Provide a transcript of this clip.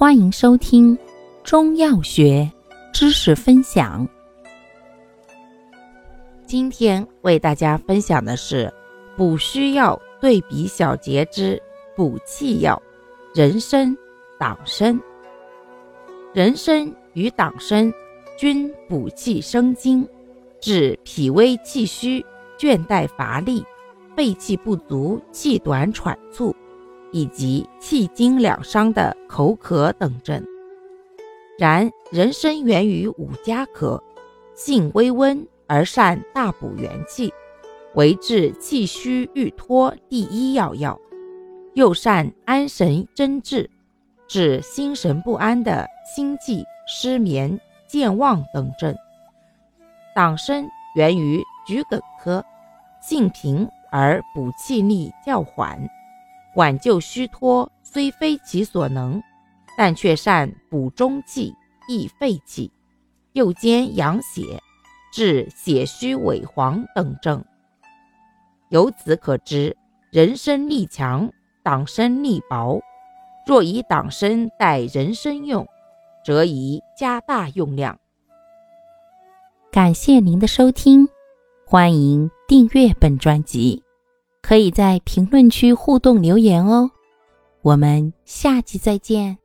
欢迎收听中药学知识分享。今天为大家分享的是补虚药对比小节之补气药人参、党参。人参与党参均补气生津，治脾胃气虚、倦怠乏力、肺气不足、气短喘促。以及气经两伤的口渴等症。然人参源于五加科，性微温而善大补元气，为治气虚欲脱第一要药，又善安神真志，治心神不安的心悸、失眠、健忘等症。党参源于桔梗科，性平而补气力较缓。挽救虚脱虽非其所能，但却善补中气、益肺气，又兼养血，治血虚萎黄等症。由此可知，人参力强，党参力薄。若以党参代人参用，则宜加大用量。感谢您的收听，欢迎订阅本专辑。可以在评论区互动留言哦，我们下期再见。